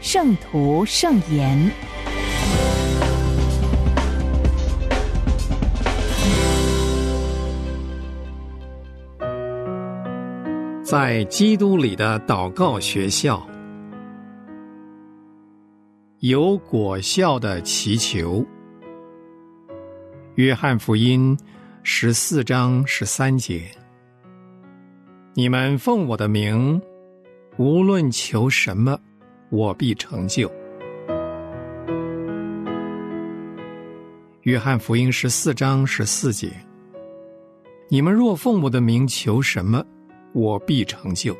圣徒圣言》。在基督里的祷告学校，有果效的祈求。约翰福音十四章十三节：你们奉我的名。无论求什么，我必成就。约翰福音十四章十四节：你们若奉我的名求什么，我必成就。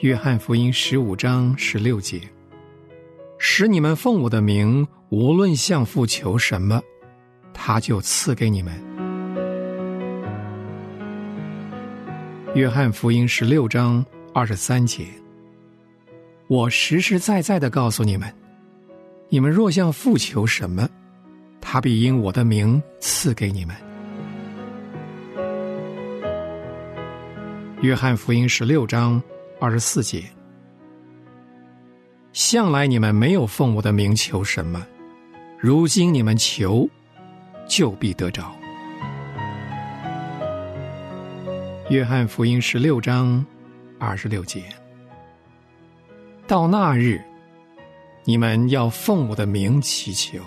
约翰福音十五章十六节：使你们奉我的名，无论向父求什么，他就赐给你们。约翰福音十六章二十三节，我实实在在的告诉你们：你们若向父求什么，他必因我的名赐给你们。约翰福音十六章二十四节，向来你们没有奉我的名求什么，如今你们求，就必得着。约翰福音十六章二十六节，到那日，你们要奉我的名祈求。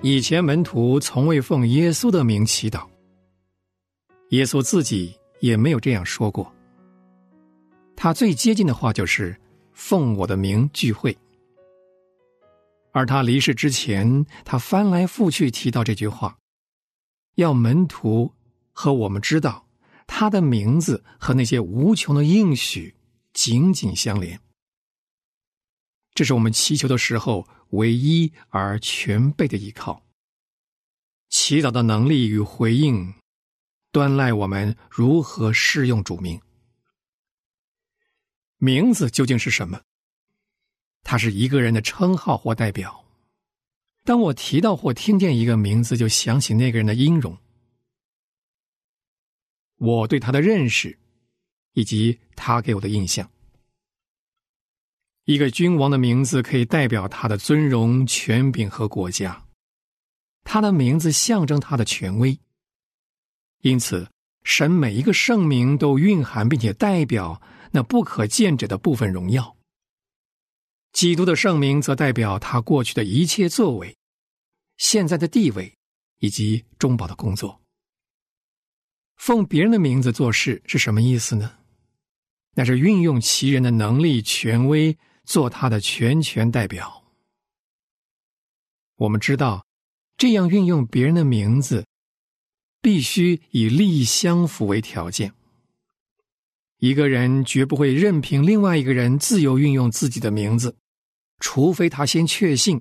以前门徒从未奉耶稣的名祈祷，耶稣自己也没有这样说过。他最接近的话就是“奉我的名聚会”，而他离世之前，他翻来覆去提到这句话。要门徒和我们知道，他的名字和那些无穷的应许紧紧相连。这是我们祈求的时候唯一而全备的依靠。祈祷的能力与回应，端赖我们如何适用主名。名字究竟是什么？它是一个人的称号或代表。当我提到或听见一个名字，就想起那个人的音容，我对他的认识，以及他给我的印象。一个君王的名字可以代表他的尊荣、权柄和国家，他的名字象征他的权威。因此，神每一个圣名都蕴含并且代表那不可见者的部分荣耀。基督的圣名则代表他过去的一切作为、现在的地位以及中保的工作。奉别人的名字做事是什么意思呢？那是运用其人的能力、权威，做他的全权代表。我们知道，这样运用别人的名字，必须以利益相符为条件。一个人绝不会任凭另外一个人自由运用自己的名字。除非他先确信，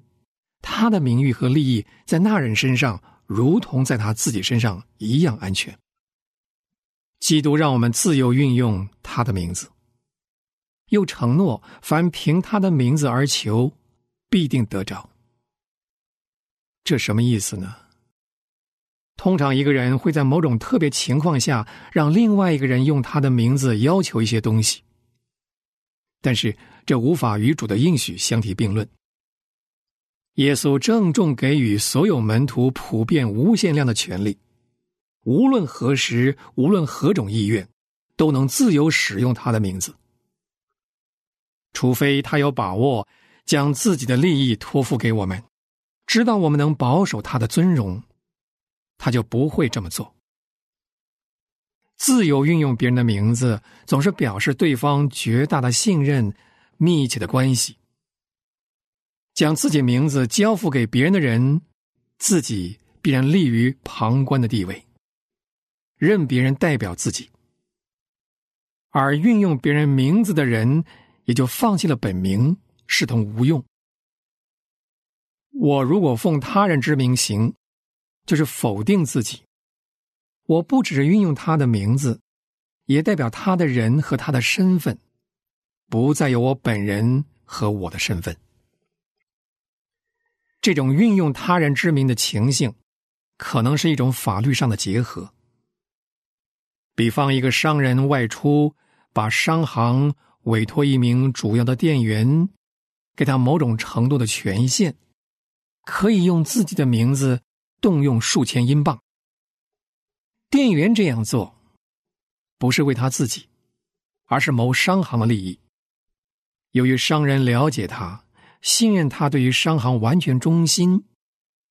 他的名誉和利益在那人身上，如同在他自己身上一样安全。基督让我们自由运用他的名字，又承诺凡凭他的名字而求，必定得着。这什么意思呢？通常一个人会在某种特别情况下，让另外一个人用他的名字要求一些东西，但是。这无法与主的应许相提并论。耶稣郑重给予所有门徒普遍无限量的权利，无论何时，无论何种意愿，都能自由使用他的名字。除非他有把握将自己的利益托付给我们，知道我们能保守他的尊荣，他就不会这么做。自由运用别人的名字，总是表示对方绝大的信任。密切的关系，将自己名字交付给别人的人，自己必然立于旁观的地位，任别人代表自己。而运用别人名字的人也就放弃了本名，视同无用。我如果奉他人之名行，就是否定自己。我不只是运用他的名字，也代表他的人和他的身份，不再有我本人和我的身份。这种运用他人之名的情形，可能是一种法律上的结合。比方，一个商人外出，把商行委托一名主要的店员，给他某种程度的权限，可以用自己的名字动用数千英镑。店员这样做，不是为他自己，而是谋商行的利益。由于商人了解他，信任他对于商行完全忠心，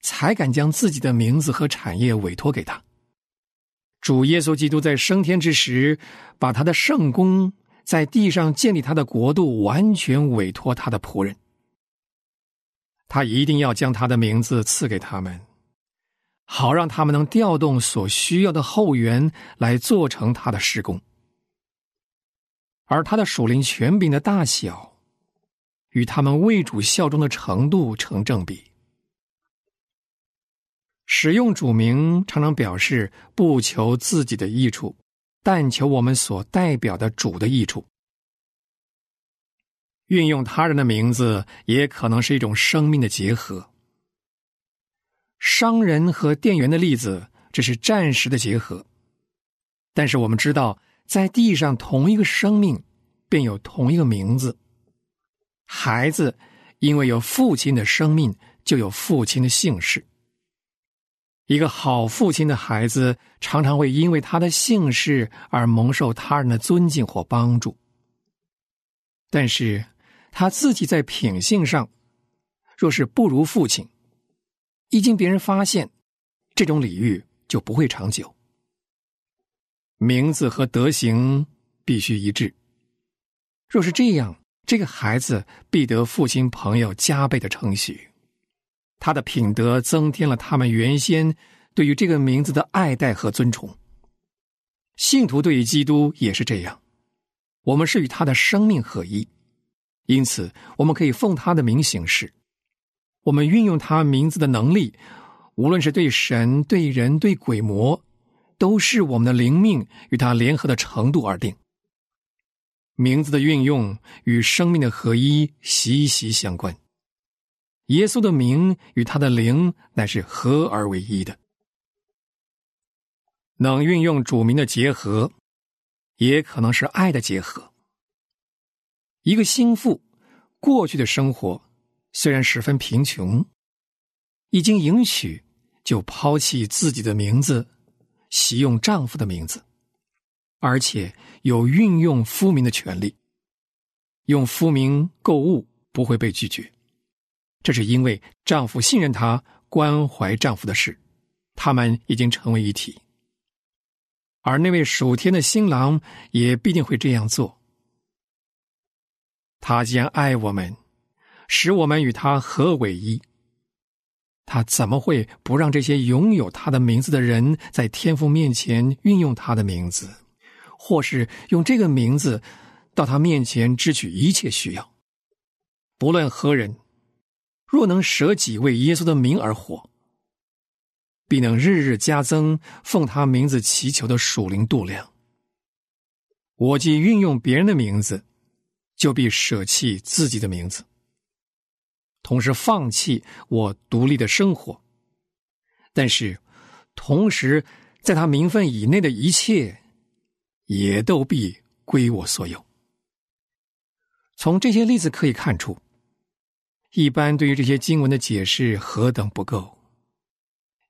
才敢将自己的名字和产业委托给他。主耶稣基督在升天之时，把他的圣功在地上建立他的国度，完全委托他的仆人。他一定要将他的名字赐给他们。好让他们能调动所需要的后援来做成他的施工，而他的属灵权柄的大小，与他们为主效忠的程度成正比。使用主名常常表示不求自己的益处，但求我们所代表的主的益处。运用他人的名字，也可能是一种生命的结合。商人和店员的例子只是暂时的结合，但是我们知道，在地上同一个生命便有同一个名字。孩子因为有父亲的生命，就有父亲的姓氏。一个好父亲的孩子常常会因为他的姓氏而蒙受他人的尊敬或帮助，但是他自己在品性上若是不如父亲。一经别人发现，这种礼遇就不会长久。名字和德行必须一致。若是这样，这个孩子必得父亲朋友加倍的称许，他的品德增添了他们原先对于这个名字的爱戴和尊崇。信徒对于基督也是这样，我们是与他的生命合一，因此我们可以奉他的名行事。我们运用他名字的能力，无论是对神、对人、对鬼魔，都是我们的灵命与他联合的程度而定。名字的运用与生命的合一息息相关。耶稣的名与他的灵乃是合而为一的。能运用主名的结合，也可能是爱的结合。一个心腹过去的生活。虽然十分贫穷，已经迎娶，就抛弃自己的名字，习用丈夫的名字，而且有运用夫名的权利。用夫名购物不会被拒绝，这是因为丈夫信任她，关怀丈夫的事，他们已经成为一体。而那位属天的新郎也必定会这样做。他既然爱我们。使我们与他合为一。他怎么会不让这些拥有他的名字的人在天父面前运用他的名字，或是用这个名字到他面前支取一切需要？不论何人，若能舍己为耶稣的名而活，必能日日加增奉他名字祈求的属灵度量。我既运用别人的名字，就必舍弃自己的名字。同时放弃我独立的生活，但是同时在他名分以内的一切，也都必归我所有。从这些例子可以看出，一般对于这些经文的解释何等不够。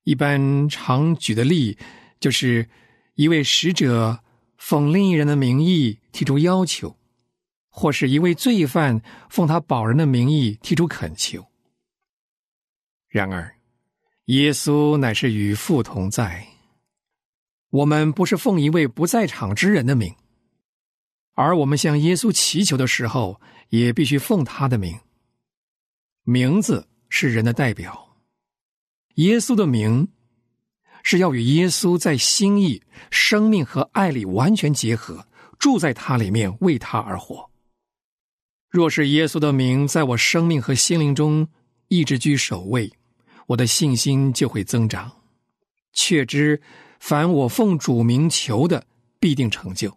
一般常举的例，就是一位使者奉另一人的名义提出要求。或是一位罪犯奉他保人的名义提出恳求。然而，耶稣乃是与父同在。我们不是奉一位不在场之人的名，而我们向耶稣祈求的时候，也必须奉他的名。名字是人的代表，耶稣的名是要与耶稣在心意、生命和爱里完全结合，住在他里面，为他而活。若是耶稣的名在我生命和心灵中一直居首位，我的信心就会增长。确知凡我奉主名求的，必定成就。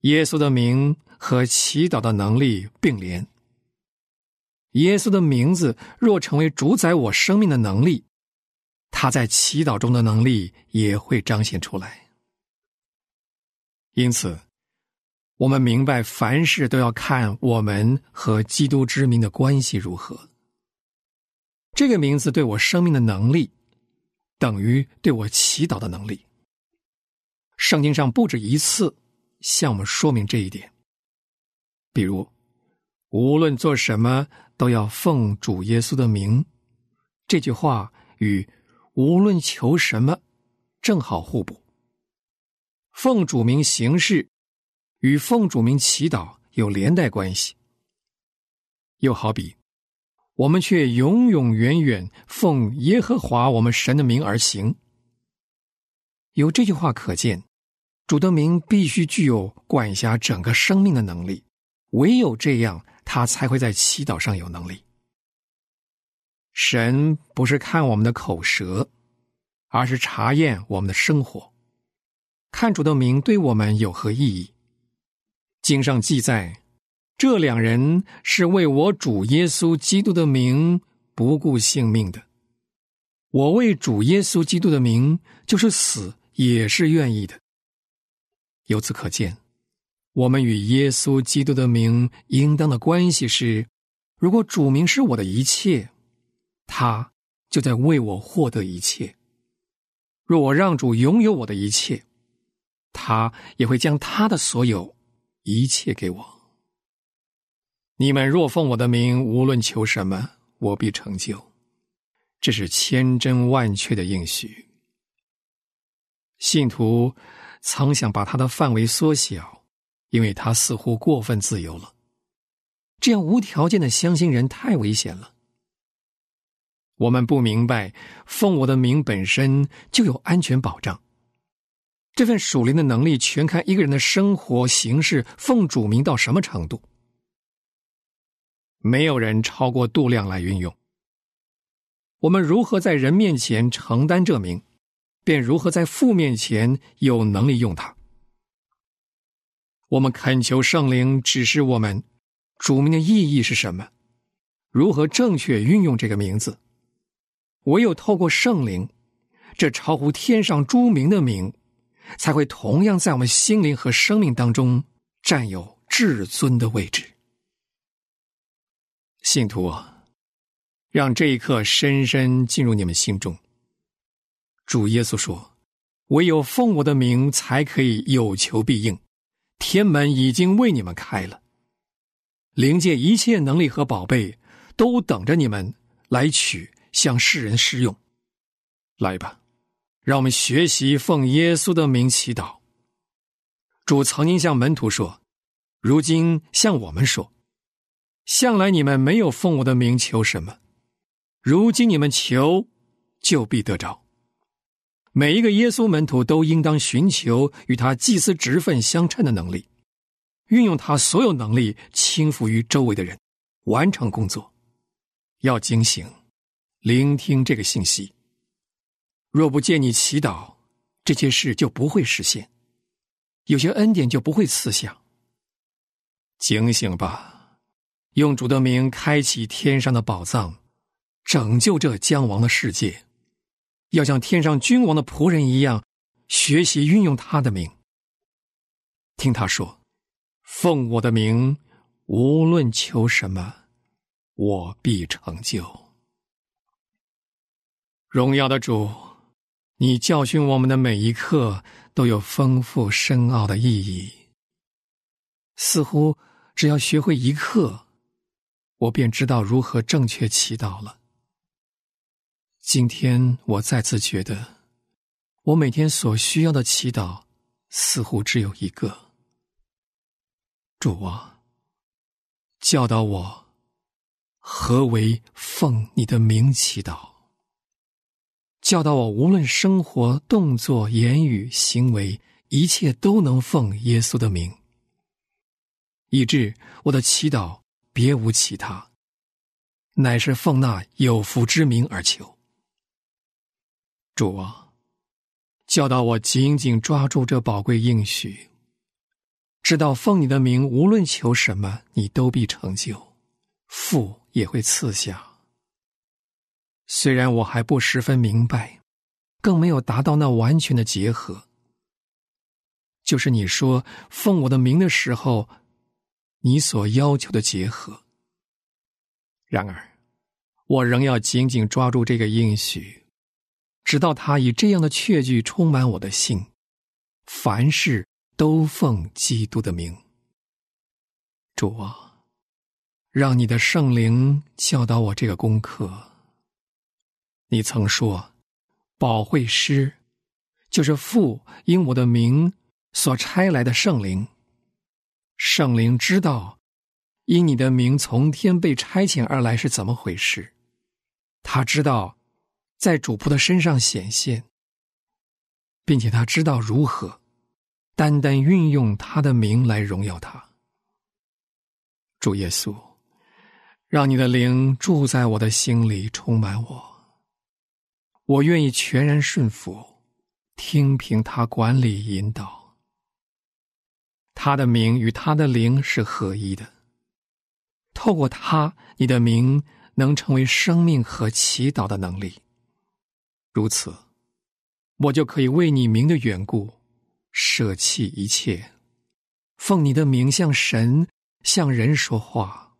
耶稣的名和祈祷的能力并联。耶稣的名字若成为主宰我生命的能力，他在祈祷中的能力也会彰显出来。因此，我们明白凡事都要看我们和基督之名的关系如何。这个名字对我生命的能力，等于对我祈祷的能力。圣经上不止一次向我们说明这一点，比如，无论做什么。都要奉主耶稣的名，这句话与无论求什么正好互补。奉主名行事与奉主名祈祷有连带关系。又好比，我们却永永远远奉耶和华我们神的名而行。由这句话可见，主的名必须具有管辖整个生命的能力，唯有这样。他才会在祈祷上有能力。神不是看我们的口舌，而是查验我们的生活，看主的名对我们有何意义。经上记载，这两人是为我主耶稣基督的名不顾性命的。我为主耶稣基督的名，就是死也是愿意的。由此可见。我们与耶稣基督的名应当的关系是：如果主名是我的一切，他就在为我获得一切；若我让主拥有我的一切，他也会将他的所有一切给我。你们若奉我的名，无论求什么，我必成就。这是千真万确的应许。信徒曾想把他的范围缩小。因为他似乎过分自由了，这样无条件的相信人太危险了。我们不明白，奉我的名本身就有安全保障。这份属灵的能力全看一个人的生活形式奉主名到什么程度。没有人超过度量来运用。我们如何在人面前承担这名，便如何在父面前有能力用它。我们恳求圣灵指示我们，主名的意义是什么？如何正确运用这个名字？唯有透过圣灵，这超乎天上诸名的名，才会同样在我们心灵和生命当中占有至尊的位置。信徒啊，让这一刻深深进入你们心中。主耶稣说：“唯有奉我的名，才可以有求必应。”天门已经为你们开了，灵界一切能力和宝贝都等着你们来取，向世人施用。来吧，让我们学习奉耶稣的名祈祷。主曾经向门徒说，如今向我们说：向来你们没有奉我的名求什么，如今你们求，就必得着。每一个耶稣门徒都应当寻求与他祭司职分相称的能力，运用他所有能力倾覆于周围的人，完成工作。要警醒，聆听这个信息。若不见你祈祷，这些事就不会实现，有些恩典就不会赐下。警醒吧，用主的名开启天上的宝藏，拯救这将亡的世界。要像天上君王的仆人一样，学习运用他的名。听他说：“奉我的名，无论求什么，我必成就。”荣耀的主，你教训我们的每一刻都有丰富深奥的意义。似乎只要学会一课，我便知道如何正确祈祷了。今天我再次觉得，我每天所需要的祈祷似乎只有一个：主啊，教导我何为奉你的名祈祷。教导我无论生活、动作、言语、行为，一切都能奉耶稣的名，以致我的祈祷别无其他，乃是奉那有福之名而求。主啊，教导我紧紧抓住这宝贵应许，知道奉你的名，无论求什么，你都必成就，父也会赐下。虽然我还不十分明白，更没有达到那完全的结合。就是你说奉我的名的时候，你所要求的结合。然而，我仍要紧紧抓住这个应许，直到他以这样的确据充满我的心，凡事都奉基督的名。主啊，让你的圣灵教导我这个功课。你曾说，保惠师就是父因我的名所差来的圣灵。圣灵知道，因你的名从天被差遣而来是怎么回事。他知道，在主仆的身上显现，并且他知道如何单单运用他的名来荣耀他。主耶稣，让你的灵住在我的心里，充满我。我愿意全然顺服，听凭他管理引导。他的名与他的灵是合一的。透过他，你的名能成为生命和祈祷的能力。如此，我就可以为你名的缘故，舍弃一切，奉你的名向神、向人说话。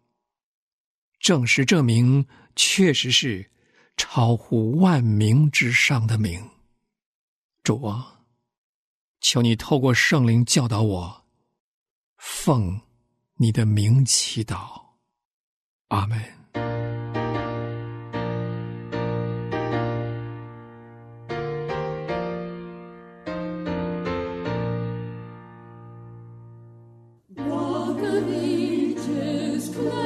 证实这名确实是。超乎万名之上的名，主啊，求你透过圣灵教导我，奉你的名祈祷，阿门。The ages.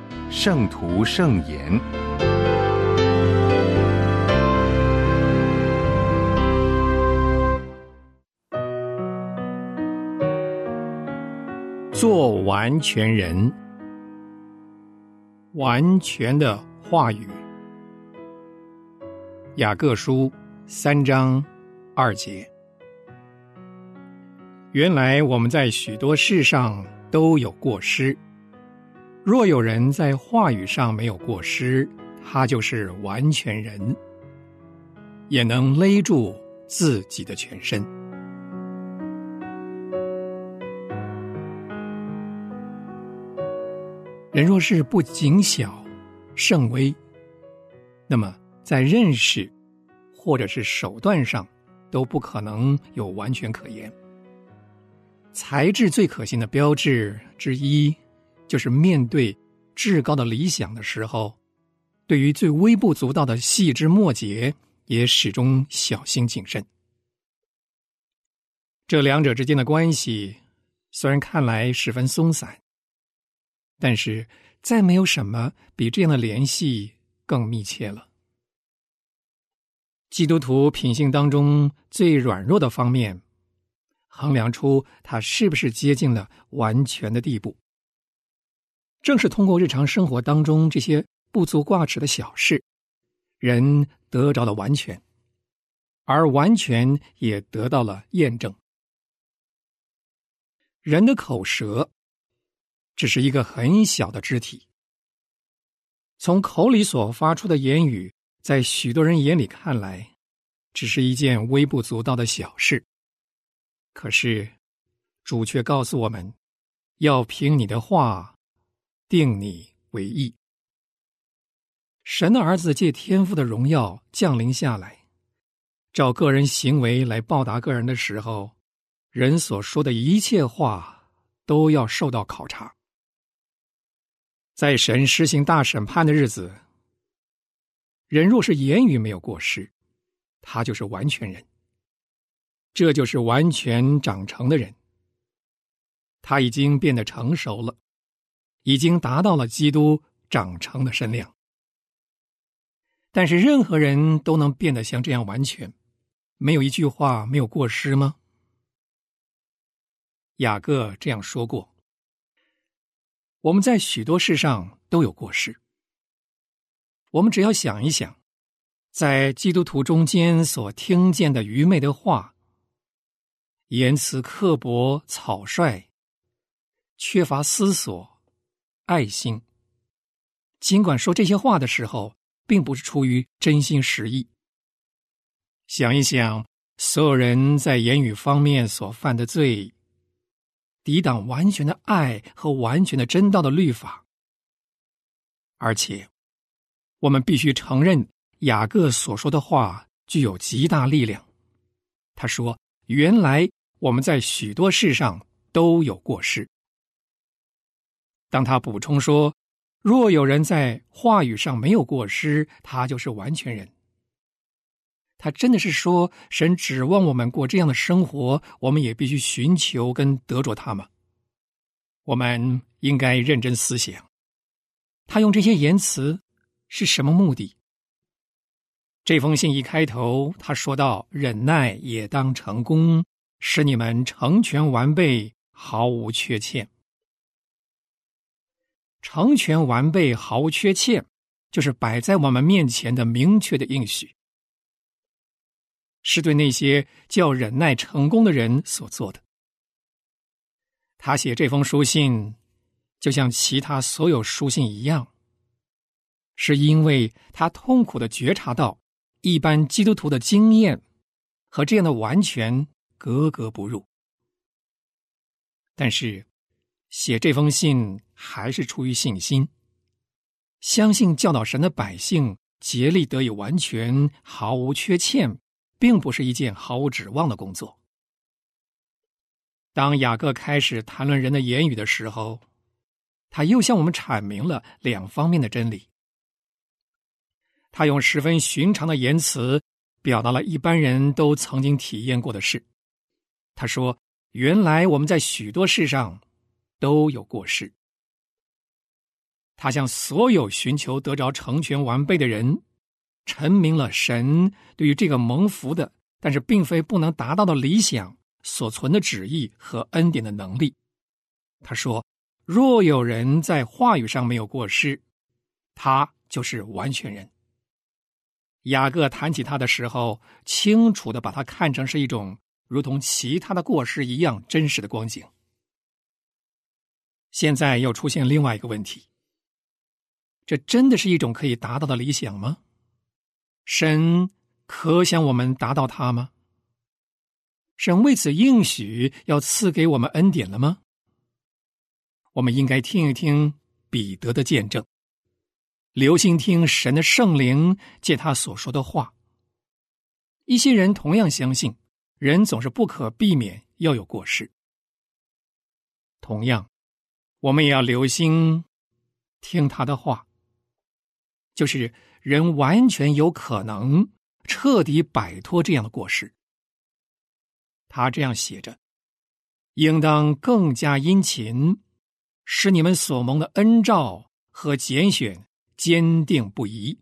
圣徒圣言，做完全人，完全的话语。雅各书三章二节，原来我们在许多事上都有过失。若有人在话语上没有过失，他就是完全人，也能勒住自己的全身。人若是不谨小慎微，那么在认识或者是手段上都不可能有完全可言。才智最可信的标志之一。就是面对至高的理想的时候，对于最微不足道的细枝末节，也始终小心谨慎。这两者之间的关系虽然看来十分松散，但是再没有什么比这样的联系更密切了。基督徒品性当中最软弱的方面，衡量出他是不是接近了完全的地步。正是通过日常生活当中这些不足挂齿的小事，人得着了完全，而完全也得到了验证。人的口舌只是一个很小的肢体，从口里所发出的言语，在许多人眼里看来，只是一件微不足道的小事。可是，主却告诉我们，要凭你的话。定你为义。神的儿子借天父的荣耀降临下来，照个人行为来报答个人的时候，人所说的一切话都要受到考察。在神实行大审判的日子，人若是言语没有过失，他就是完全人。这就是完全长成的人，他已经变得成熟了。已经达到了基督长成的身量，但是任何人都能变得像这样完全，没有一句话没有过失吗？雅各这样说过：“我们在许多事上都有过失。我们只要想一想，在基督徒中间所听见的愚昧的话，言辞刻薄、草率，缺乏思索。”爱心，尽管说这些话的时候，并不是出于真心实意。想一想，所有人在言语方面所犯的罪，抵挡完全的爱和完全的真道的律法。而且，我们必须承认，雅各所说的话具有极大力量。他说：“原来我们在许多事上都有过失。”当他补充说：“若有人在话语上没有过失，他就是完全人。”他真的是说，神指望我们过这样的生活，我们也必须寻求跟得着他吗？我们应该认真思想，他用这些言辞是什么目的？这封信一开头，他说到：“忍耐也当成功，使你们成全完备，毫无缺欠。”成全完备，毫无缺欠，就是摆在我们面前的明确的应许，是对那些叫忍耐成功的人所做的。他写这封书信，就像其他所有书信一样，是因为他痛苦的觉察到一般基督徒的经验和这样的完全格格不入，但是。写这封信还是出于信心，相信教导神的百姓竭力得以完全毫无缺欠，并不是一件毫无指望的工作。当雅各开始谈论人的言语的时候，他又向我们阐明了两方面的真理。他用十分寻常的言辞，表达了一般人都曾经体验过的事。他说：“原来我们在许多事上。”都有过失。他向所有寻求得着成全完备的人，陈明了神对于这个蒙福的，但是并非不能达到的理想所存的旨意和恩典的能力。他说：“若有人在话语上没有过失，他就是完全人。”雅各谈起他的时候，清楚的把他看成是一种如同其他的过失一样真实的光景。现在又出现另外一个问题：这真的是一种可以达到的理想吗？神可想我们达到它吗？神为此应许要赐给我们恩典了吗？我们应该听一听彼得的见证，留心听神的圣灵借他所说的话。一些人同样相信，人总是不可避免要有过失。同样，我们也要留心听他的话，就是人完全有可能彻底摆脱这样的过失。他这样写着：“应当更加殷勤，使你们所蒙的恩照和拣选坚定不移。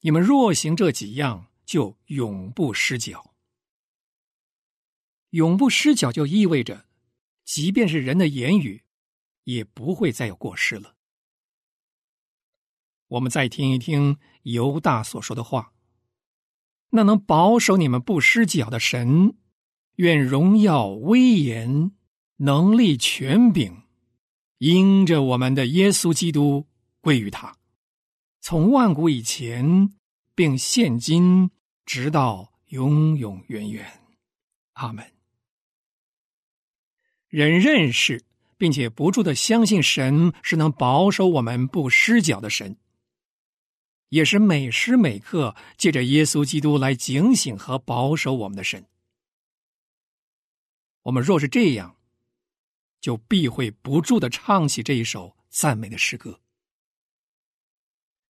你们若行这几样，就永不失脚。永不失脚就意味着，即便是人的言语，也不会再有过失了。”我们再听一听犹大所说的话：“那能保守你们不失脚的神。”愿荣耀、威严、能力、权柄，因着我们的耶稣基督归于他，从万古以前，并现今，直到永永远远。阿门。人认识并且不住的相信神是能保守我们不失脚的神，也是每时每刻借着耶稣基督来警醒和保守我们的神。我们若是这样，就必会不住的唱起这一首赞美的诗歌。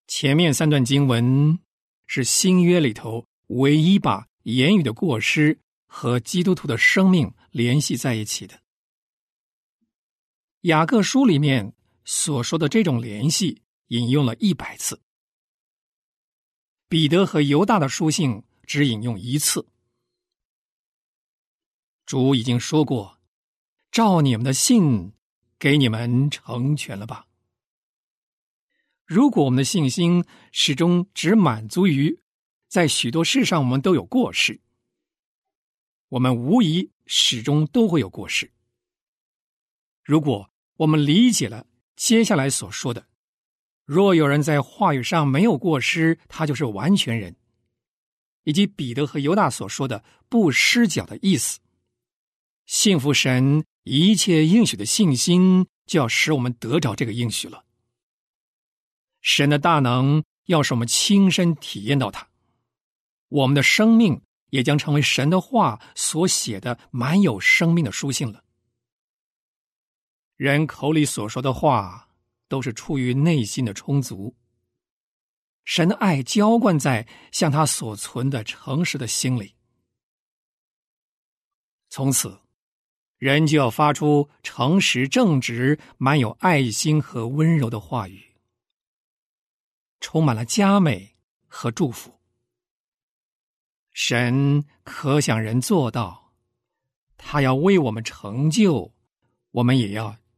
前面三段经文是新约里头唯一把言语的过失和基督徒的生命联系在一起的。雅各书里面所说的这种联系引用了一百次，彼得和犹大的书信只引用一次。主已经说过：“照你们的信，给你们成全了吧。”如果我们的信心始终只满足于在许多事上我们都有过失，我们无疑始终都会有过失。如果我们理解了接下来所说的，若有人在话语上没有过失，他就是完全人，以及彼得和犹大所说的不失脚的意思。信服神一切应许的信心，就要使我们得着这个应许了。神的大能要使我们亲身体验到它，我们的生命也将成为神的话所写的满有生命的书信了。人口里所说的话，都是出于内心的充足。神的爱浇灌在向他所存的诚实的心里，从此。人就要发出诚实、正直、满有爱心和温柔的话语，充满了佳美和祝福。神可想人做到，他要为我们成就，我们也要